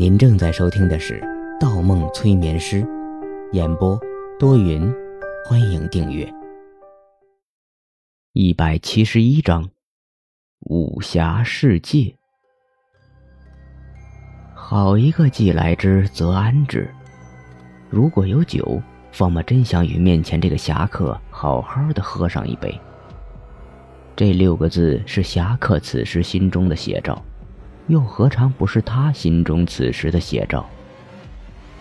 您正在收听的是《盗梦催眠师》，演播多云，欢迎订阅。一百七十一章，武侠世界。好一个既来之则安之。如果有酒，方默真想与面前这个侠客好好的喝上一杯。这六个字是侠客此时心中的写照。又何尝不是他心中此时的写照？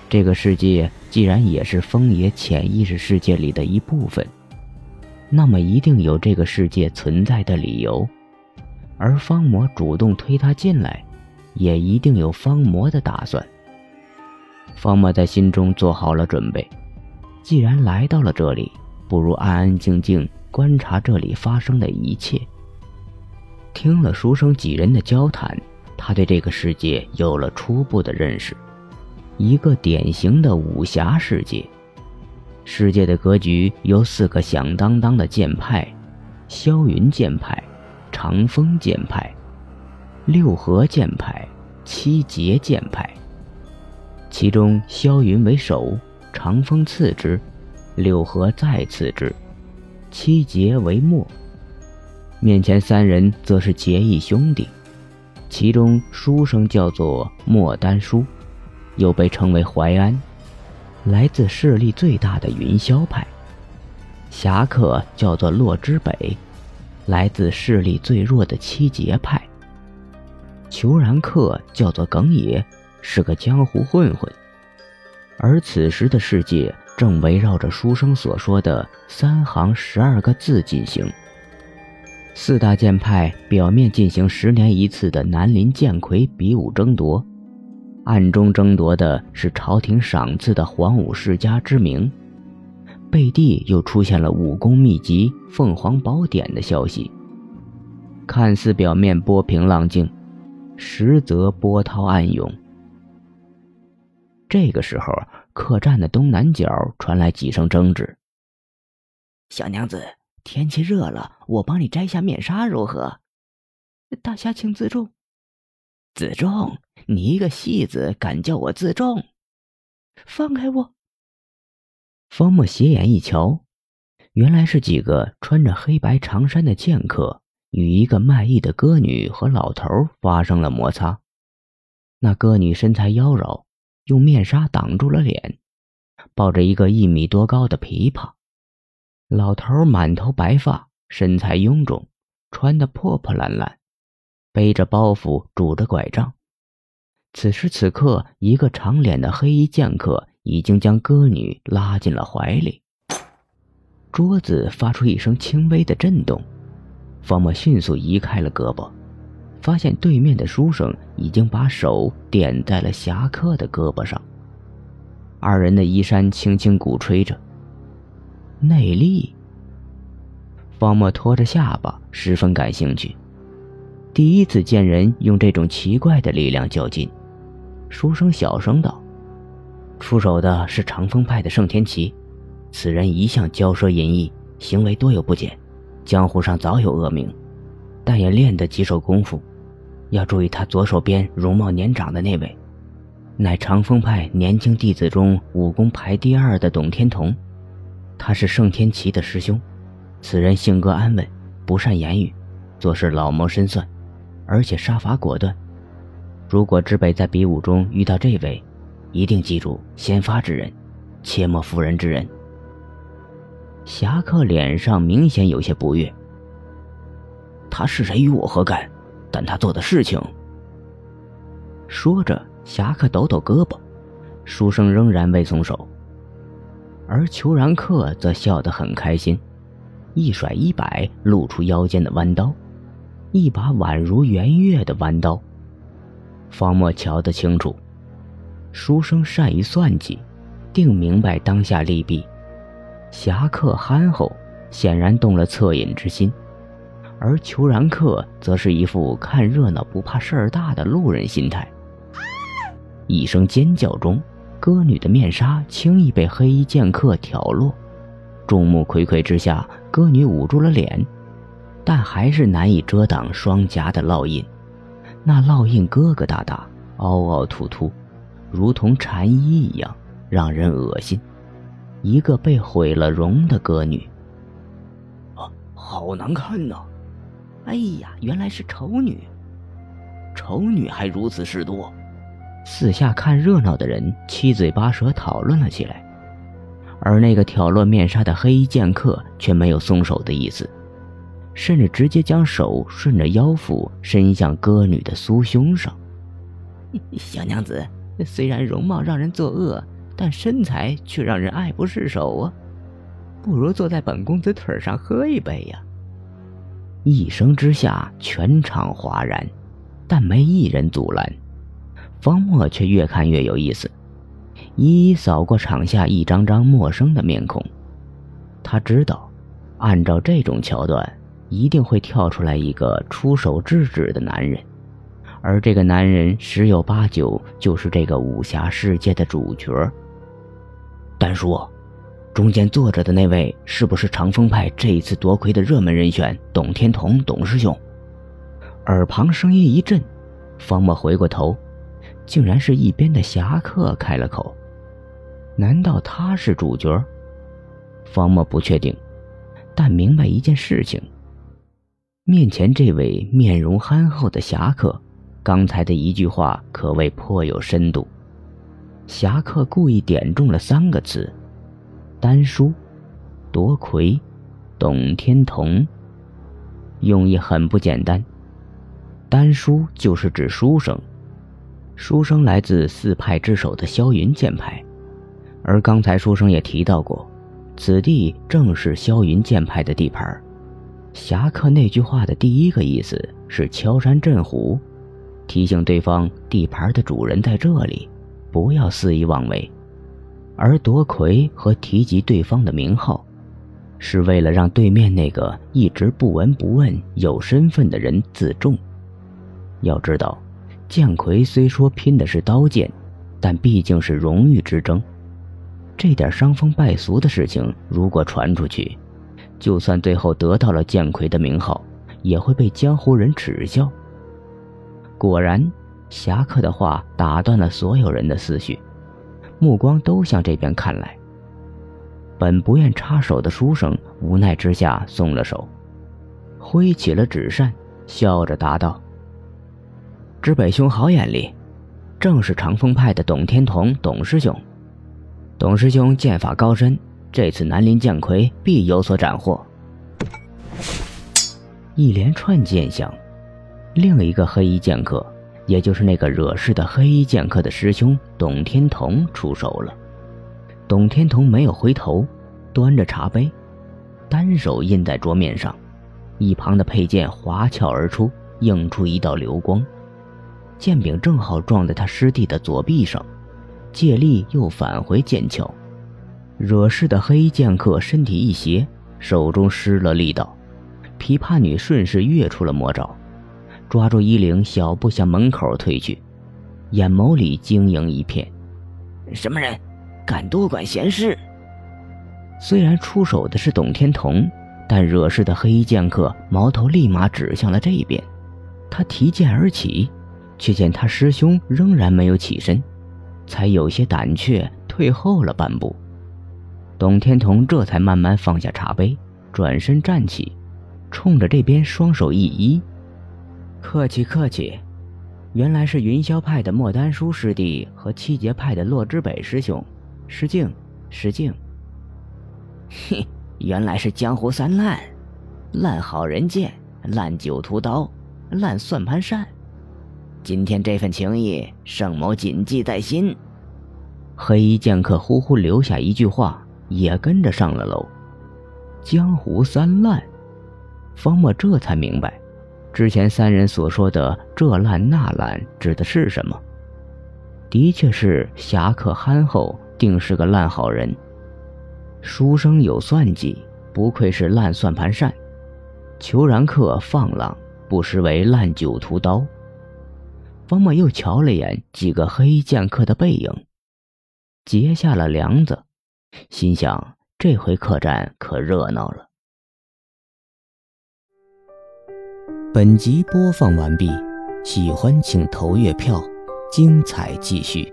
这个世界既然也是风爷潜意识世界里的一部分，那么一定有这个世界存在的理由。而方魔主动推他进来，也一定有方魔的打算。方魔在心中做好了准备，既然来到了这里，不如安安静静观察这里发生的一切。听了书生几人的交谈。他对这个世界有了初步的认识，一个典型的武侠世界。世界的格局由四个响当当的剑派：霄云剑派、长风剑派、六合剑派、七节剑派。其中霄云为首，长风次之，六合再次之，七节为末。面前三人则是结义兄弟。其中书生叫做莫丹书，又被称为淮安，来自势力最大的云霄派；侠客叫做洛之北，来自势力最弱的七节派；裘然客叫做耿野，是个江湖混混。而此时的世界正围绕着书生所说的三行十二个字进行。四大剑派表面进行十年一次的南林剑魁比武争夺，暗中争夺的是朝廷赏赐的黄武世家之名，背地又出现了武功秘籍《凤凰宝典》的消息。看似表面波平浪静，实则波涛暗涌。这个时候，客栈的东南角传来几声争执：“小娘子。”天气热了，我帮你摘下面纱如何？大侠请自重。自重？你一个戏子敢叫我自重？放开我！方木斜眼一瞧，原来是几个穿着黑白长衫的剑客与一个卖艺的歌女和老头发生了摩擦。那歌女身材妖娆，用面纱挡住了脸，抱着一个一米多高的琵琶。老头满头白发，身材臃肿，穿得破破烂烂，背着包袱，拄着拐杖。此时此刻，一个长脸的黑衣剑客已经将歌女拉进了怀里。桌子发出一声轻微的震动，方墨迅速移开了胳膊，发现对面的书生已经把手点在了侠客的胳膊上。二人的衣衫轻轻鼓吹着。内力。方墨拖着下巴，十分感兴趣。第一次见人用这种奇怪的力量较劲。书生小声道：“出手的是长风派的盛天齐，此人一向骄奢淫逸，行为多有不检，江湖上早有恶名，但也练得几手功夫。要注意他左手边容貌年长的那位，乃长风派年轻弟子中武功排第二的董天童。”他是盛天齐的师兄，此人性格安稳，不善言语，做事老谋深算，而且杀伐果断。如果知北在比武中遇到这位，一定记住先发制人，切莫妇人之仁。侠客脸上明显有些不悦。他是谁与我何干？但他做的事情……说着，侠客抖抖胳膊，书生仍然未松手。而裘然客则笑得很开心，一甩一摆，露出腰间的弯刀，一把宛如圆月的弯刀。方墨瞧得清楚，书生善于算计，定明白当下利弊。侠客憨厚，显然动了恻隐之心，而裘然客则是一副看热闹不怕事儿大的路人心态。一声尖叫中。歌女的面纱轻易被黑衣剑客挑落，众目睽睽之下，歌女捂住了脸，但还是难以遮挡双颊的烙印。那烙印疙疙瘩瘩、凹凹凸凸，如同蝉衣一样，让人恶心。一个被毁了容的歌女，啊，好难看呐！哎呀，原来是丑女，丑女还如此事多。四下看热闹的人七嘴八舌讨论了起来，而那个挑落面纱的黑衣剑客却没有松手的意思，甚至直接将手顺着腰腹伸向歌女的酥胸上。小娘子，虽然容貌让人作恶。但身材却让人爱不释手啊！不如坐在本公子腿上喝一杯呀！一声之下，全场哗然，但没一人阻拦。方墨却越看越有意思，一一扫过场下一张张陌生的面孔。他知道，按照这种桥段，一定会跳出来一个出手制止的男人，而这个男人十有八九就是这个武侠世界的主角。丹叔，中间坐着的那位是不是长风派这一次夺魁的热门人选董天童董师兄？耳旁声音一震，方墨回过头，竟然是一边的侠客开了口：“难道他是主角？”方墨不确定，但明白一件事情：面前这位面容憨厚的侠客，刚才的一句话可谓颇有深度。侠客故意点中了三个字：丹书、夺魁、董天童。用意很不简单。丹书就是指书生，书生来自四派之首的萧云剑派，而刚才书生也提到过，此地正是萧云剑派的地盘。侠客那句话的第一个意思是敲山震虎，提醒对方地盘的主人在这里。不要肆意妄为，而夺魁和提及对方的名号，是为了让对面那个一直不闻不问、有身份的人自重。要知道，剑魁虽说拼的是刀剑，但毕竟是荣誉之争。这点伤风败俗的事情，如果传出去，就算最后得到了剑魁的名号，也会被江湖人耻笑。果然。侠客的话打断了所有人的思绪，目光都向这边看来。本不愿插手的书生无奈之下松了手，挥起了纸扇，笑着答道：“知北兄好眼力，正是长风派的董天童董师兄。董师兄剑法高深，这次南林剑魁必有所斩获。”一连串剑响，另一个黑衣剑客。也就是那个惹事的黑衣剑客的师兄董天童出手了。董天童没有回头，端着茶杯，单手印在桌面上，一旁的佩剑滑翘而出，映出一道流光，剑柄正好撞在他师弟的左臂上，借力又返回剑鞘。惹事的黑衣剑客身体一斜，手中失了力道，琵琶女顺势跃出了魔爪。抓住衣领，小步向门口退去，眼眸里晶莹一片。什么人，敢多管闲事？虽然出手的是董天童，但惹事的黑衣剑客矛头立马指向了这边。他提剑而起，却见他师兄仍然没有起身，才有些胆怯，退后了半步。董天童这才慢慢放下茶杯，转身站起，冲着这边双手一揖。客气客气，原来是云霄派的莫丹书师弟和七节派的洛之北师兄，失敬失敬。嘿，原来是江湖三烂，烂好人剑，烂酒屠刀，烂算盘扇。今天这份情谊，圣某谨记在心。黑衣剑客呼呼留下一句话，也跟着上了楼。江湖三烂，方墨这才明白。之前三人所说的这烂那烂指的是什么？的确是侠客憨厚，定是个烂好人。书生有算计，不愧是烂算盘扇。裘然客放浪，不失为烂酒屠刀。方墨又瞧了眼几个黑剑客的背影，结下了梁子，心想这回客栈可热闹了。本集播放完毕，喜欢请投月票，精彩继续。